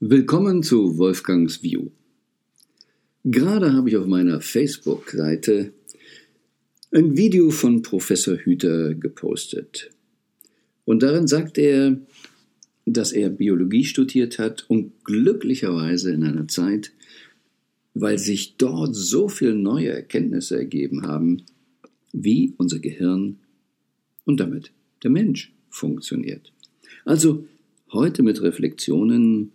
Willkommen zu Wolfgangs View. Gerade habe ich auf meiner Facebook-Seite ein Video von Professor Hüter gepostet. Und darin sagt er, dass er Biologie studiert hat und glücklicherweise in einer Zeit, weil sich dort so viele neue Erkenntnisse ergeben haben, wie unser Gehirn und damit der Mensch funktioniert. Also heute mit Reflexionen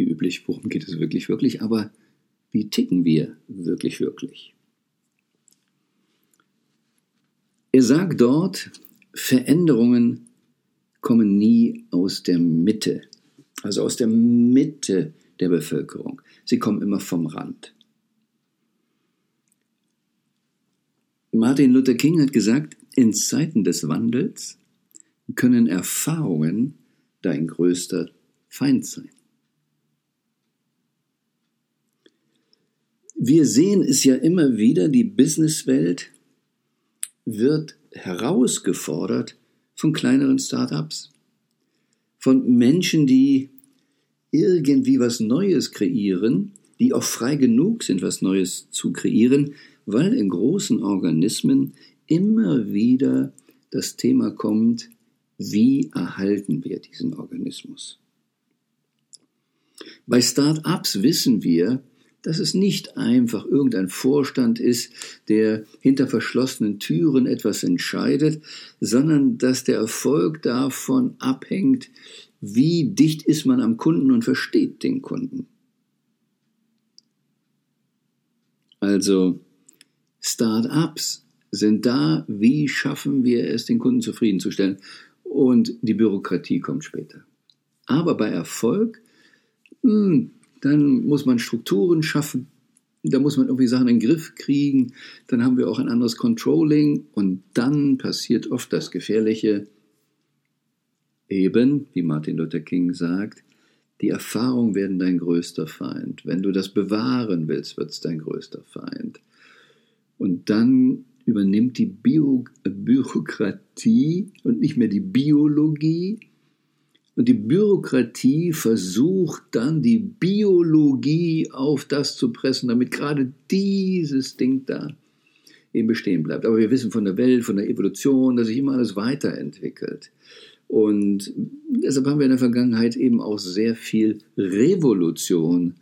wie üblich, worum geht es wirklich, wirklich, aber wie ticken wir wirklich, wirklich? Er sagt dort, Veränderungen kommen nie aus der Mitte, also aus der Mitte der Bevölkerung. Sie kommen immer vom Rand. Martin Luther King hat gesagt, in Zeiten des Wandels können Erfahrungen dein größter Feind sein. Wir sehen es ja immer wieder, die Businesswelt wird herausgefordert von kleineren Startups, von Menschen, die irgendwie was Neues kreieren, die auch frei genug sind, was Neues zu kreieren, weil in großen Organismen immer wieder das Thema kommt, wie erhalten wir diesen Organismus? Bei Start-ups wissen wir, dass es nicht einfach irgendein Vorstand ist, der hinter verschlossenen Türen etwas entscheidet, sondern dass der Erfolg davon abhängt, wie dicht ist man am Kunden und versteht den Kunden. Also Start-ups sind da, wie schaffen wir es, den Kunden zufriedenzustellen? Und die Bürokratie kommt später. Aber bei Erfolg, mh, hm, dann muss man Strukturen schaffen, da muss man irgendwie Sachen in den Griff kriegen, dann haben wir auch ein anderes Controlling und dann passiert oft das Gefährliche, eben, wie Martin Luther King sagt, die Erfahrungen werden dein größter Feind. Wenn du das bewahren willst, wird es dein größter Feind. Und dann übernimmt die Bio Bürokratie und nicht mehr die Biologie, und die Bürokratie versucht dann die Biologie auf das zu pressen, damit gerade dieses Ding da eben bestehen bleibt. Aber wir wissen von der Welt, von der Evolution, dass sich immer alles weiterentwickelt. Und deshalb haben wir in der Vergangenheit eben auch sehr viel Revolution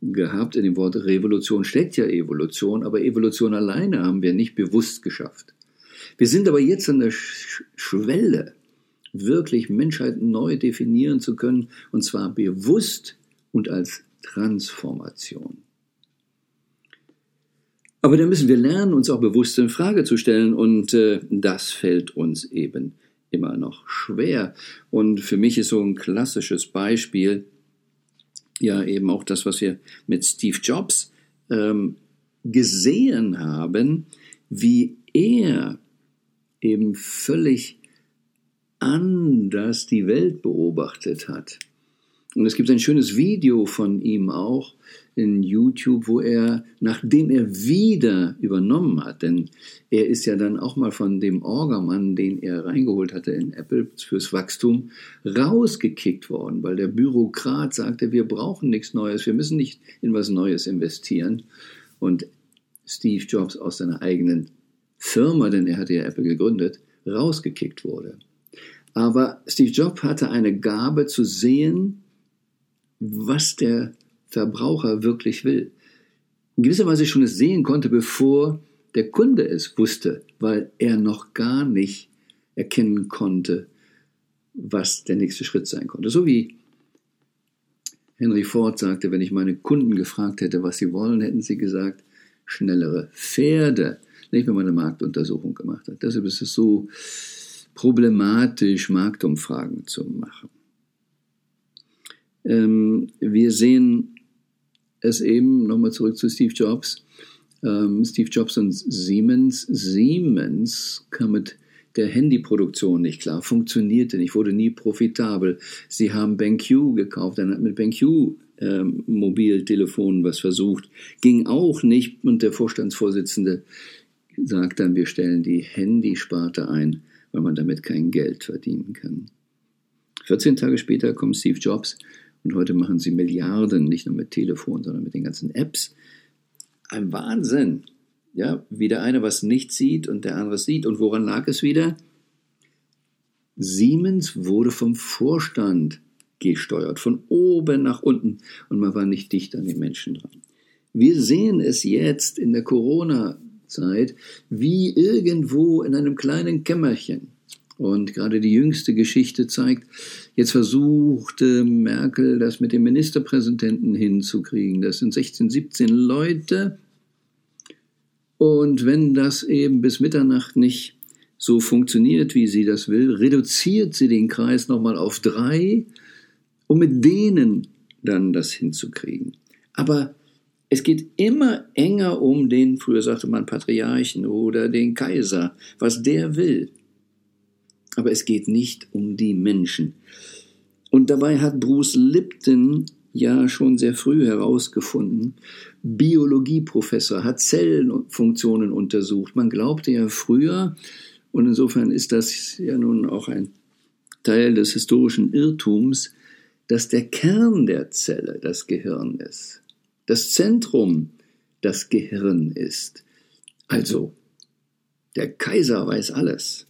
gehabt. In dem Wort Revolution steckt ja Evolution, aber Evolution alleine haben wir nicht bewusst geschafft. Wir sind aber jetzt an der Schwelle wirklich Menschheit neu definieren zu können, und zwar bewusst und als Transformation. Aber da müssen wir lernen, uns auch bewusst in Frage zu stellen, und äh, das fällt uns eben immer noch schwer. Und für mich ist so ein klassisches Beispiel ja eben auch das, was wir mit Steve Jobs ähm, gesehen haben, wie er eben völlig anders die Welt beobachtet hat. Und es gibt ein schönes Video von ihm auch in YouTube, wo er, nachdem er wieder übernommen hat, denn er ist ja dann auch mal von dem Orgamann, den er reingeholt hatte in Apple fürs Wachstum, rausgekickt worden, weil der Bürokrat sagte, wir brauchen nichts Neues, wir müssen nicht in was Neues investieren. Und Steve Jobs aus seiner eigenen Firma, denn er hatte ja Apple gegründet, rausgekickt wurde. Aber Steve Jobs hatte eine Gabe zu sehen, was der Verbraucher wirklich will. In gewisser Weise schon es sehen konnte, bevor der Kunde es wusste, weil er noch gar nicht erkennen konnte, was der nächste Schritt sein konnte. So wie Henry Ford sagte, wenn ich meine Kunden gefragt hätte, was sie wollen, hätten sie gesagt, schnellere Pferde. Nicht, wenn man eine Marktuntersuchung gemacht hat. Deshalb ist es so, problematisch, Marktumfragen zu machen. Ähm, wir sehen es eben, nochmal zurück zu Steve Jobs, ähm, Steve Jobs und Siemens. Siemens kam mit der Handyproduktion nicht klar, funktionierte nicht, wurde nie profitabel. Sie haben BenQ gekauft, dann hat mit BenQ ähm, Mobiltelefonen was versucht, ging auch nicht und der Vorstandsvorsitzende sagt dann, wir stellen die Handysparte ein weil man damit kein Geld verdienen kann. 14 Tage später kommt Steve Jobs Und heute machen sie Milliarden, nicht nur mit Telefon, sondern mit den ganzen Apps. Ein Wahnsinn. Ja, wie der eine was nicht sieht und der andere sieht. Und woran lag es wieder? Siemens wurde vom Vorstand gesteuert, von oben nach unten. Und man war nicht dicht an den Menschen dran. Wir sehen es jetzt in der Corona-Zeit, wie irgendwo in einem kleinen Kämmerchen. Und gerade die jüngste Geschichte zeigt, jetzt versuchte Merkel das mit dem Ministerpräsidenten hinzukriegen. Das sind 16, 17 Leute. Und wenn das eben bis Mitternacht nicht so funktioniert, wie sie das will, reduziert sie den Kreis nochmal auf drei, um mit denen dann das hinzukriegen. Aber es geht immer enger um den, früher sagte man Patriarchen oder den Kaiser, was der will. Aber es geht nicht um die Menschen. Und dabei hat Bruce Lipton ja schon sehr früh herausgefunden, Biologieprofessor, hat Zellenfunktionen untersucht. Man glaubte ja früher, und insofern ist das ja nun auch ein Teil des historischen Irrtums, dass der Kern der Zelle das Gehirn ist das Zentrum das Gehirn ist. Also, der Kaiser weiß alles.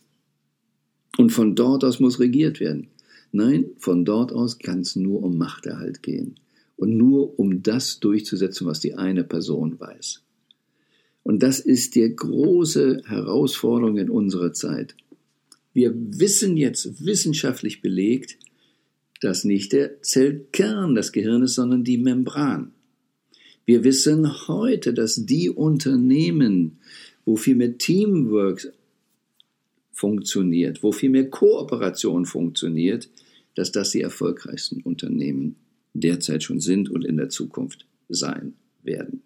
Und von dort aus muss regiert werden. Nein, von dort aus kann es nur um Machterhalt gehen. Und nur um das durchzusetzen, was die eine Person weiß. Und das ist die große Herausforderung in unserer Zeit. Wir wissen jetzt wissenschaftlich belegt, dass nicht der Zellkern das Gehirn ist, sondern die Membran. Wir wissen heute, dass die Unternehmen, wo viel mehr Teamwork funktioniert, wo viel mehr Kooperation funktioniert, dass das die erfolgreichsten Unternehmen derzeit schon sind und in der Zukunft sein werden.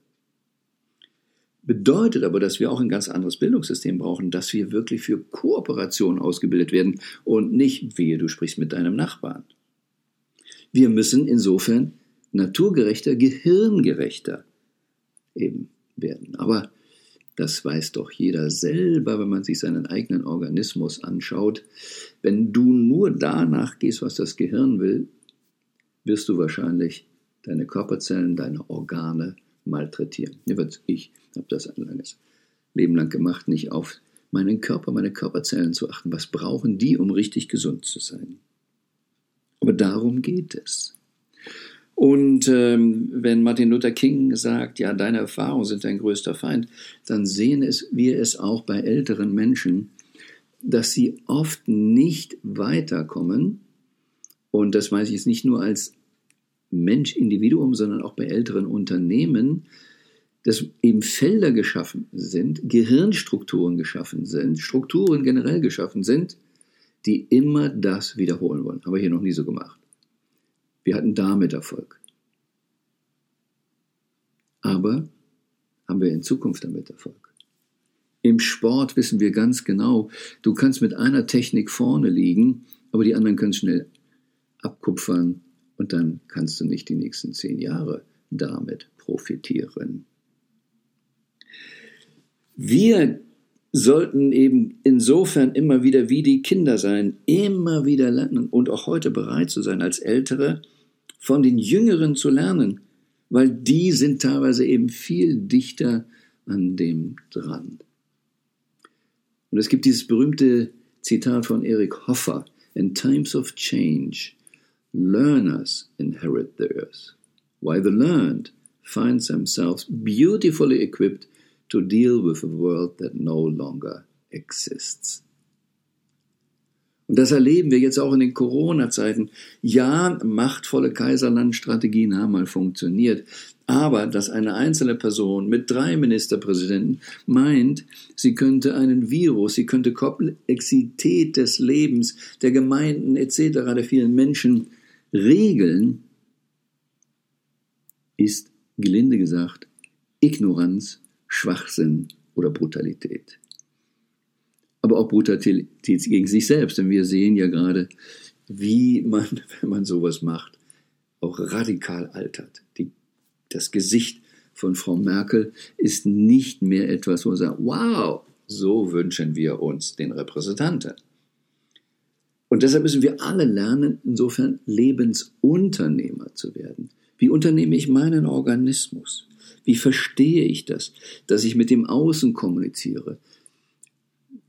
Bedeutet aber, dass wir auch ein ganz anderes Bildungssystem brauchen, dass wir wirklich für Kooperation ausgebildet werden und nicht, wie du sprichst mit deinem Nachbarn. Wir müssen insofern naturgerechter, gehirngerechter eben werden. Aber das weiß doch jeder selber, wenn man sich seinen eigenen Organismus anschaut. Wenn du nur danach gehst, was das Gehirn will, wirst du wahrscheinlich deine Körperzellen, deine Organe malträtieren. Ich habe das ein langes Leben lang gemacht, nicht auf meinen Körper, meine Körperzellen zu achten. Was brauchen die, um richtig gesund zu sein? Aber darum geht es. Und ähm, wenn Martin Luther King sagt, ja, deine Erfahrungen sind dein größter Feind, dann sehen es, wir es auch bei älteren Menschen, dass sie oft nicht weiterkommen. Und das weiß ich jetzt nicht nur als Mensch, Individuum, sondern auch bei älteren Unternehmen, dass eben Felder geschaffen sind, Gehirnstrukturen geschaffen sind, Strukturen generell geschaffen sind, die immer das wiederholen wollen. Haben wir hier noch nie so gemacht. Wir hatten damit Erfolg. Aber haben wir in Zukunft damit Erfolg? Im Sport wissen wir ganz genau, du kannst mit einer Technik vorne liegen, aber die anderen können schnell abkupfern und dann kannst du nicht die nächsten zehn Jahre damit profitieren. Wir sollten eben insofern immer wieder wie die Kinder sein, immer wieder lernen und auch heute bereit zu sein, als Ältere von den Jüngeren zu lernen, weil die sind teilweise eben viel dichter an dem dran. Und es gibt dieses berühmte Zitat von Erich Hoffer, In times of change, learners inherit the earth, while the learned find themselves beautifully equipped to deal with a world that no longer exists. Und das erleben wir jetzt auch in den Corona-Zeiten. Ja, machtvolle Kaiserlandstrategien haben mal funktioniert. Aber dass eine einzelne Person mit drei Ministerpräsidenten meint, sie könnte einen Virus, sie könnte Komplexität des Lebens, der Gemeinden etc., der vielen Menschen regeln, ist, gelinde gesagt, Ignoranz Schwachsinn oder Brutalität. Aber auch Brutalität gegen sich selbst, denn wir sehen ja gerade, wie man, wenn man sowas macht, auch radikal altert. Die, das Gesicht von Frau Merkel ist nicht mehr etwas, wo man sagt, wow, so wünschen wir uns den Repräsentanten. Und deshalb müssen wir alle lernen, insofern Lebensunternehmer zu werden. Wie unternehme ich meinen Organismus? Wie verstehe ich das, dass ich mit dem Außen kommuniziere?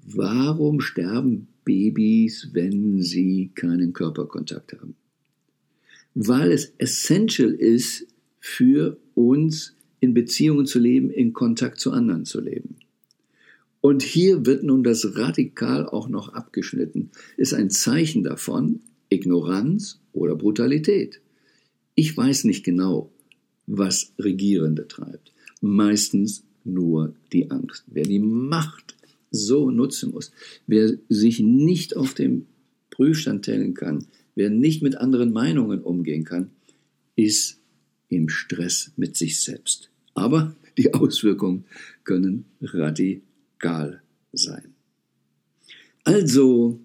Warum sterben Babys, wenn sie keinen Körperkontakt haben? Weil es essential ist für uns, in Beziehungen zu leben, in Kontakt zu anderen zu leben. Und hier wird nun das radikal auch noch abgeschnitten, ist ein Zeichen davon, Ignoranz oder Brutalität. Ich weiß nicht genau, was Regierende treibt. Meistens nur die Angst. Wer die Macht so nutzen muss, wer sich nicht auf dem Prüfstand stellen kann, wer nicht mit anderen Meinungen umgehen kann, ist im Stress mit sich selbst. Aber die Auswirkungen können radikal sein. Also,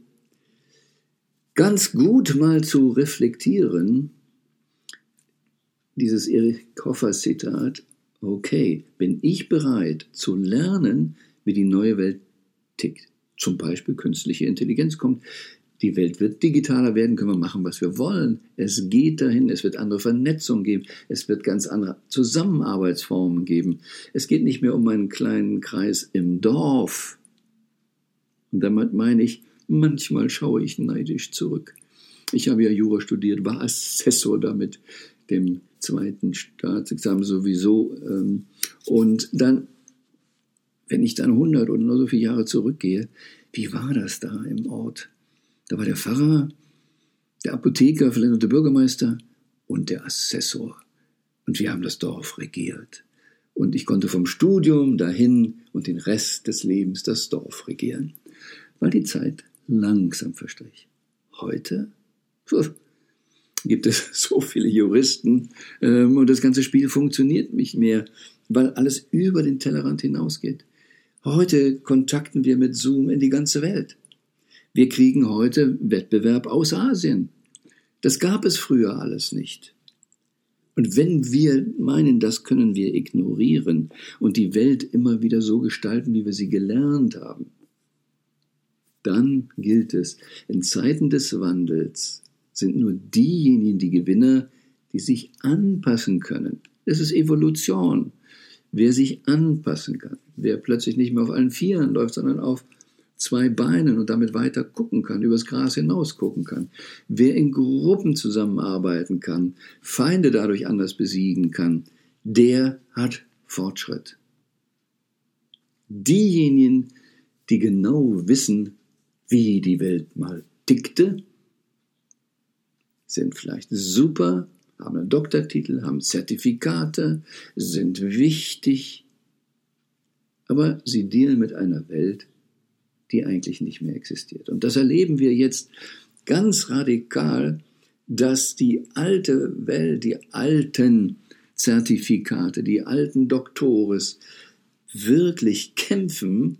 ganz gut mal zu reflektieren, dieses Erich Hoffer Zitat, okay, bin ich bereit zu lernen, wie die neue Welt tickt. Zum Beispiel künstliche Intelligenz kommt die Welt wird digitaler werden, können wir machen, was wir wollen. Es geht dahin, es wird andere Vernetzung geben, es wird ganz andere Zusammenarbeitsformen geben. Es geht nicht mehr um einen kleinen Kreis im Dorf. Und damit meine ich, manchmal schaue ich neidisch zurück. Ich habe ja Jura studiert, war Assessor damit, dem zweiten Staatsexamen sowieso. Ähm, und dann, wenn ich dann 100 oder nur so viele Jahre zurückgehe, wie war das da im Ort? Da war der Pfarrer, der Apotheker, vielleicht der Bürgermeister und der Assessor. Und wir haben das Dorf regiert. Und ich konnte vom Studium dahin und den Rest des Lebens das Dorf regieren, weil die Zeit langsam verstrich. Heute pf, gibt es so viele Juristen ähm, und das ganze Spiel funktioniert nicht mehr, weil alles über den Tellerrand hinausgeht. Heute kontakten wir mit Zoom in die ganze Welt. Wir kriegen heute Wettbewerb aus Asien. Das gab es früher alles nicht. Und wenn wir meinen, das können wir ignorieren und die Welt immer wieder so gestalten, wie wir sie gelernt haben, dann gilt es, in Zeiten des Wandels sind nur diejenigen die Gewinner, die sich anpassen können. Es ist Evolution. Wer sich anpassen kann, wer plötzlich nicht mehr auf allen Vieren läuft, sondern auf zwei Beinen und damit weiter gucken kann, übers Gras hinaus gucken kann, wer in Gruppen zusammenarbeiten kann, Feinde dadurch anders besiegen kann, der hat Fortschritt. Diejenigen, die genau wissen, wie die Welt mal tickte, sind vielleicht super, haben einen Doktortitel, haben Zertifikate, sind wichtig, aber sie dealen mit einer Welt, die eigentlich nicht mehr existiert. Und das erleben wir jetzt ganz radikal, dass die alte Welt, die alten Zertifikate, die alten Doktores wirklich kämpfen,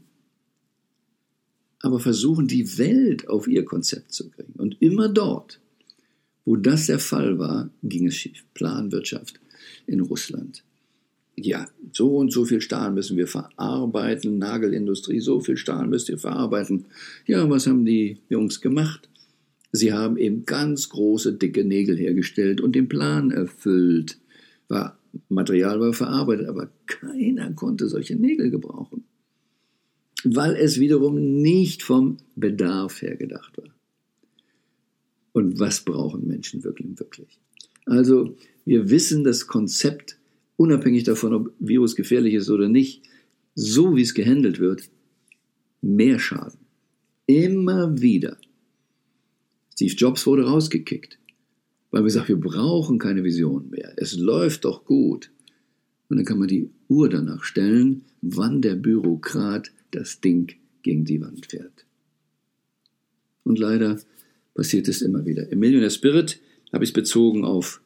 aber versuchen, die Welt auf ihr Konzept zu kriegen. Und immer dort, wo das der Fall war, ging es schief. Planwirtschaft in Russland ja, so und so viel Stahl müssen wir verarbeiten, Nagelindustrie, so viel Stahl müsst ihr verarbeiten. Ja, was haben die Jungs gemacht? Sie haben eben ganz große, dicke Nägel hergestellt und den Plan erfüllt. War, Material war verarbeitet, aber keiner konnte solche Nägel gebrauchen. Weil es wiederum nicht vom Bedarf her gedacht war. Und was brauchen Menschen wirklich, wirklich? Also, wir wissen das Konzept unabhängig davon, ob Virus gefährlich ist oder nicht, so wie es gehandelt wird, mehr Schaden. Immer wieder. Steve Jobs wurde rausgekickt, weil wir sagen, wir brauchen keine Vision mehr. Es läuft doch gut. Und dann kann man die Uhr danach stellen, wann der Bürokrat das Ding gegen die Wand fährt. Und leider passiert es immer wieder. Im Millionaire Spirit habe ich es bezogen auf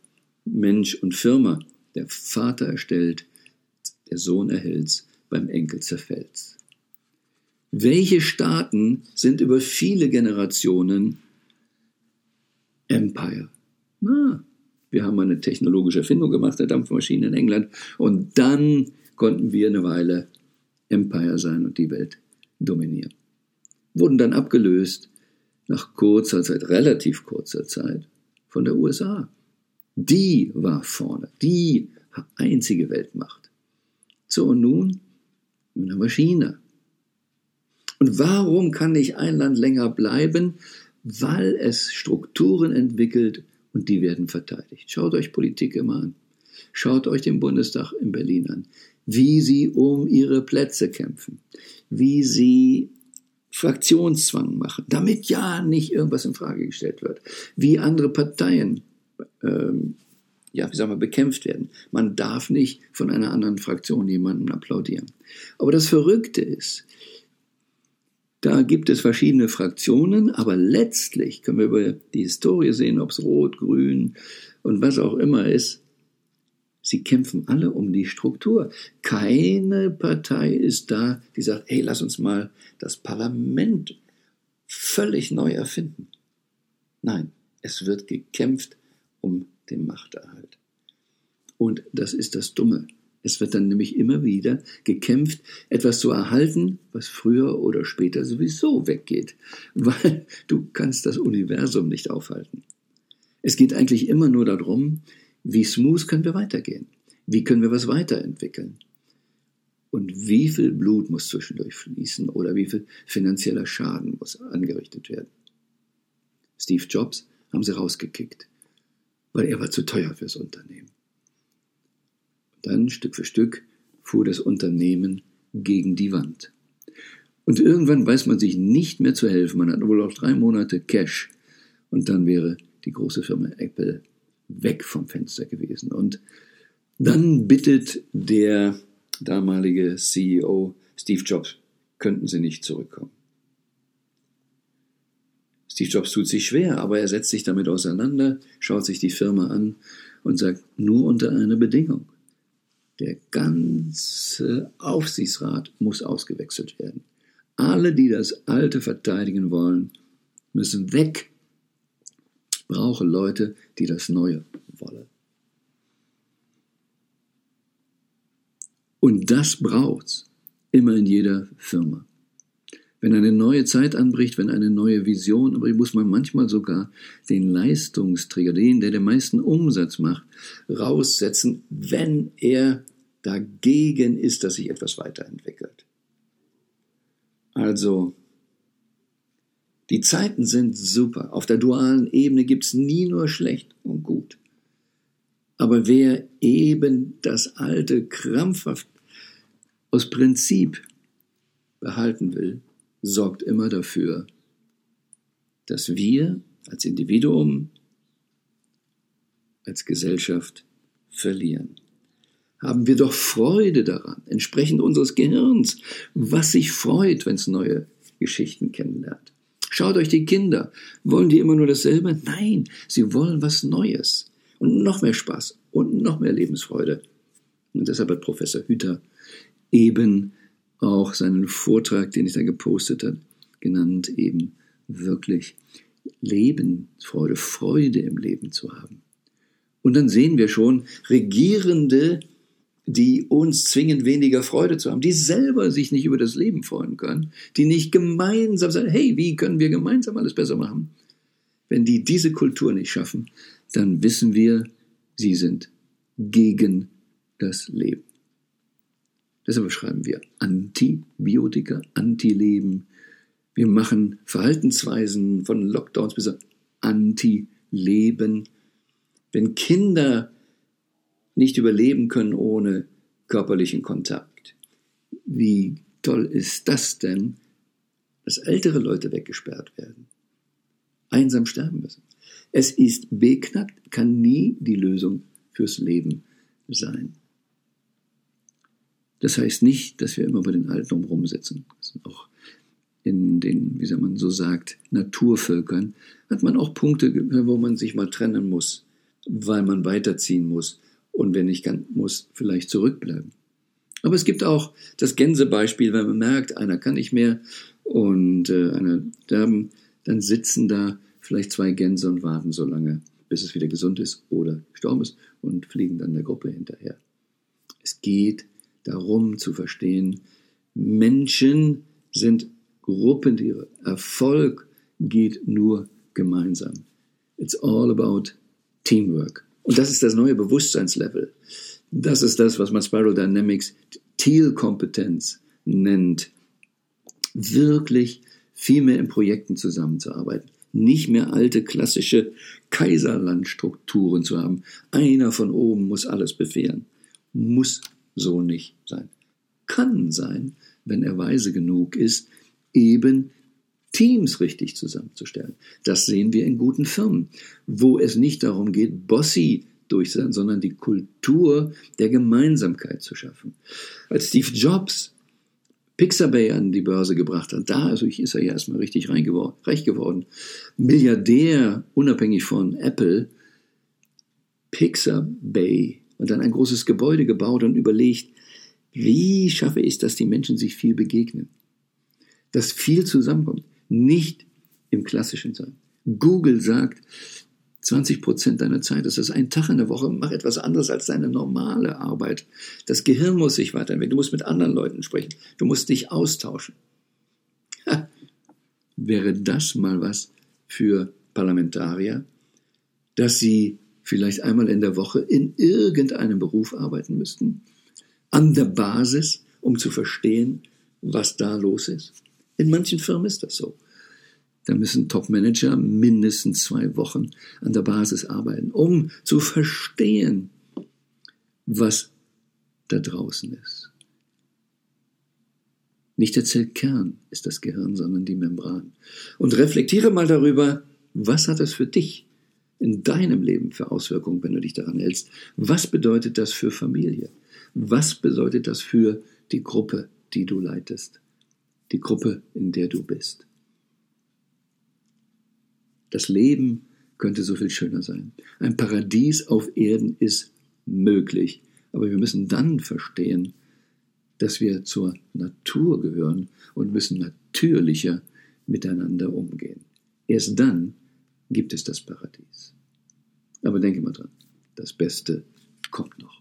Mensch und Firma. Der Vater erstellt, der Sohn erhält's, beim Enkel zerfällt's. Welche Staaten sind über viele Generationen Empire? Na, wir haben eine technologische Erfindung gemacht, der Dampfmaschine in England, und dann konnten wir eine Weile Empire sein und die Welt dominieren. Wurden dann abgelöst nach kurzer Zeit, relativ kurzer Zeit, von der USA. Die war vorne, die einzige Weltmacht. So, und nun? Nun haben wir China. Und warum kann nicht ein Land länger bleiben? Weil es Strukturen entwickelt und die werden verteidigt. Schaut euch Politik immer an. Schaut euch den Bundestag in Berlin an, wie sie um ihre Plätze kämpfen, wie sie Fraktionszwang machen, damit ja nicht irgendwas in Frage gestellt wird, wie andere Parteien ähm, ja, wie sagen wir, bekämpft werden. Man darf nicht von einer anderen Fraktion jemanden applaudieren. Aber das Verrückte ist, da gibt es verschiedene Fraktionen, aber letztlich können wir über die Historie sehen, ob es rot, grün und was auch immer ist. Sie kämpfen alle um die Struktur. Keine Partei ist da, die sagt, hey, lass uns mal das Parlament völlig neu erfinden. Nein, es wird gekämpft um den Machterhalt. Und das ist das Dumme. Es wird dann nämlich immer wieder gekämpft, etwas zu erhalten, was früher oder später sowieso weggeht, weil du kannst das Universum nicht aufhalten. Es geht eigentlich immer nur darum, wie smooth können wir weitergehen? Wie können wir was weiterentwickeln? Und wie viel Blut muss zwischendurch fließen oder wie viel finanzieller Schaden muss angerichtet werden? Steve Jobs haben sie rausgekickt, weil er war zu teuer fürs Unternehmen. Dann Stück für Stück fuhr das Unternehmen gegen die Wand. Und irgendwann weiß man sich nicht mehr zu helfen. Man hat wohl noch drei Monate Cash. Und dann wäre die große Firma Apple weg vom Fenster gewesen. Und dann bittet der damalige CEO Steve Jobs, könnten Sie nicht zurückkommen. Steve Jobs tut sich schwer, aber er setzt sich damit auseinander, schaut sich die Firma an und sagt, nur unter einer Bedingung. Der ganze Aufsichtsrat muss ausgewechselt werden. Alle, die das Alte verteidigen wollen, müssen weg. Brauche Leute, die das Neue wollen. Und das braucht's immer in jeder Firma. Wenn eine neue Zeit anbricht, wenn eine neue Vision anbricht, muss man manchmal sogar den Leistungsträger, den, der den meisten Umsatz macht, raussetzen, wenn er dagegen ist, dass sich etwas weiterentwickelt. Also, die Zeiten sind super. Auf der dualen Ebene gibt es nie nur schlecht und gut. Aber wer eben das Alte krampfhaft aus Prinzip behalten will, sorgt immer dafür, dass wir als Individuum, als Gesellschaft verlieren. Haben wir doch Freude daran, entsprechend unseres Gehirns, was sich freut, wenn es neue Geschichten kennenlernt. Schaut euch die Kinder. Wollen die immer nur dasselbe? Nein, sie wollen was Neues. Und noch mehr Spaß und noch mehr Lebensfreude. Und deshalb hat Professor Hüter eben auch seinen Vortrag, den ich da gepostet habe, genannt, eben wirklich Lebensfreude, Freude im Leben zu haben. Und dann sehen wir schon Regierende, die uns zwingen, weniger Freude zu haben, die selber sich nicht über das Leben freuen können, die nicht gemeinsam sagen, hey, wie können wir gemeinsam alles besser machen? Wenn die diese Kultur nicht schaffen, dann wissen wir, sie sind gegen das Leben. Deshalb schreiben wir Antibiotika, Antileben. Wir machen Verhaltensweisen von Lockdowns bis Anti-Leben. Wenn Kinder nicht überleben können ohne körperlichen Kontakt, wie toll ist das denn, dass ältere Leute weggesperrt werden, einsam sterben müssen. Es ist beknackt, kann nie die Lösung fürs Leben sein. Das heißt nicht, dass wir immer bei den Alten rumsitzen. Auch in den, wie man so sagt, Naturvölkern hat man auch Punkte, wo man sich mal trennen muss, weil man weiterziehen muss und wenn nicht kann, muss, vielleicht zurückbleiben. Aber es gibt auch das Gänsebeispiel, wenn man merkt, einer kann nicht mehr und äh, einer sterben, dann sitzen da vielleicht zwei Gänse und warten so lange, bis es wieder gesund ist oder gestorben ist und fliegen dann der Gruppe hinterher. Es geht darum zu verstehen, Menschen sind Gruppentiere. Erfolg geht nur gemeinsam. It's all about teamwork. Und das ist das neue Bewusstseinslevel. Das ist das, was man Spiral Dynamics Thiel-Kompetenz nennt. Wirklich viel mehr in Projekten zusammenzuarbeiten. Nicht mehr alte klassische Kaiserlandstrukturen zu haben. Einer von oben muss alles befehlen. Muss so nicht sein. Kann sein, wenn er weise genug ist, eben Teams richtig zusammenzustellen. Das sehen wir in guten Firmen, wo es nicht darum geht, Bossy durchzusetzen, sondern die Kultur der Gemeinsamkeit zu schaffen. Als Steve Jobs Pixabay an die Börse gebracht hat, da also ist er ja erstmal richtig reich geworden. Milliardär, unabhängig von Apple, Pixabay und dann ein großes Gebäude gebaut und überlegt, wie schaffe ich es, dass die Menschen sich viel begegnen? Dass viel zusammenkommt. Nicht im klassischen Sein. Google sagt, 20 Prozent deiner Zeit, das ist ein Tag in der Woche, mach etwas anderes als deine normale Arbeit. Das Gehirn muss sich weiterentwickeln. Du musst mit anderen Leuten sprechen. Du musst dich austauschen. Ha. Wäre das mal was für Parlamentarier, dass sie vielleicht einmal in der Woche in irgendeinem Beruf arbeiten müssten, an der Basis, um zu verstehen, was da los ist. In manchen Firmen ist das so. Da müssen Top-Manager mindestens zwei Wochen an der Basis arbeiten, um zu verstehen, was da draußen ist. Nicht der Zellkern ist das Gehirn, sondern die Membran. Und reflektiere mal darüber, was hat das für dich in deinem Leben für Auswirkungen, wenn du dich daran hältst? Was bedeutet das für Familie? Was bedeutet das für die Gruppe, die du leitest? Die Gruppe, in der du bist. Das Leben könnte so viel schöner sein. Ein Paradies auf Erden ist möglich. Aber wir müssen dann verstehen, dass wir zur Natur gehören und müssen natürlicher miteinander umgehen. Erst dann gibt es das Paradies. Aber denke mal dran, das Beste kommt noch.